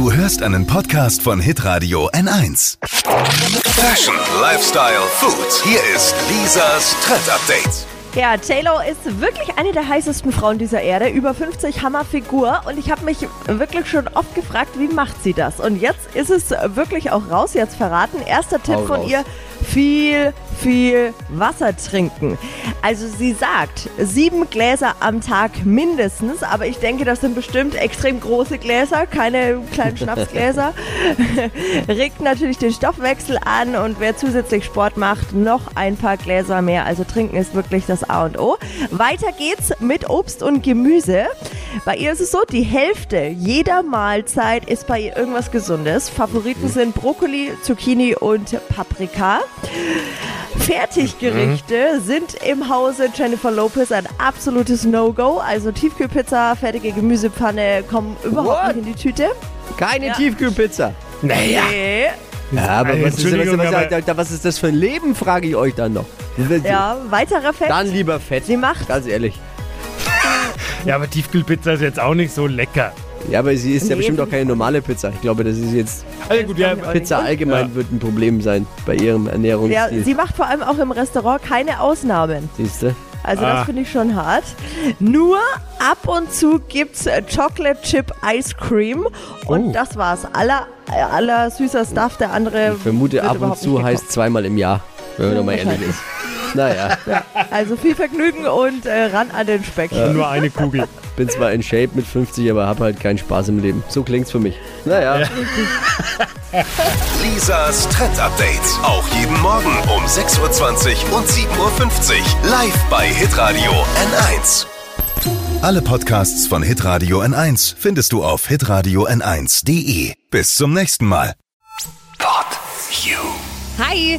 Du hörst einen Podcast von Hitradio N1. Fashion, Lifestyle, Food. Hier ist Lisas Trend Update. Ja, JLo ist wirklich eine der heißesten Frauen dieser Erde. Über 50 Hammerfigur. Und ich habe mich wirklich schon oft gefragt, wie macht sie das? Und jetzt ist es wirklich auch raus, jetzt verraten. Erster Tipp Hau von raus. ihr, viel, viel Wasser trinken. Also sie sagt, sieben Gläser am Tag mindestens. Aber ich denke, das sind bestimmt extrem große Gläser, keine kleinen Schnapsgläser. Regt natürlich den Stoffwechsel an und wer zusätzlich Sport macht, noch ein paar Gläser mehr. Also trinken ist wirklich das A und O. Weiter geht's mit Obst und Gemüse. Bei ihr ist es so, die Hälfte jeder Mahlzeit ist bei ihr irgendwas Gesundes. Favoriten sind Brokkoli, Zucchini und Paprika. Fertiggerichte sind im Hause Jennifer Lopez ein absolutes No-Go. Also Tiefkühlpizza, fertige Gemüsepfanne kommen überhaupt What? nicht in die Tüte. Keine Ja. Tiefkühlpizza. Naja. Nee. Ja, aber was ist, was, was, aber- was, was ist das für ein Leben, frage ich euch dann noch. Ja, weiterer Fakt. Dann lieber Fett. Sie macht Ganz ehrlich. Ja, aber Tiefkühlpizza ist jetzt auch nicht so lecker. Ja, aber sie isst ja Nee, bestimmt auch keine normale Pizza. Ich glaube, das ist jetzt Also gut, ja, Pizza allgemein Ja. wird ein Problem sein bei ihrem ja, Ernährungsstil. sie macht vor allem auch im Restaurant keine Ausnahmen. Siehst du? Also Ah. das finde ich schon hart. Nur ab und zu gibt's äh, Chocolate Chip Ice Cream und Oh. das war's. Aller, äh, aller süßer Stuff, der andere Ich vermute, wird ab und zu heißt zweimal im Jahr, wenn man mal ehrlich ist. Naja, gekocht. Also viel Vergnügen und äh, ran an den Speck. nur eine Kugel. bin zwar in Shape mit 50, aber hab halt keinen Spaß im Leben. So klingt's für mich. Naja. Lisas Trend Update. Auch jeden Morgen um 6.20 Uhr und 7.50 Uhr. Live bei Hitradio N1. Alle Podcasts von Hitradio N1 findest du auf hitradio n1.de. Bis zum nächsten Mal. Pod You. Hi!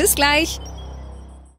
Bis gleich.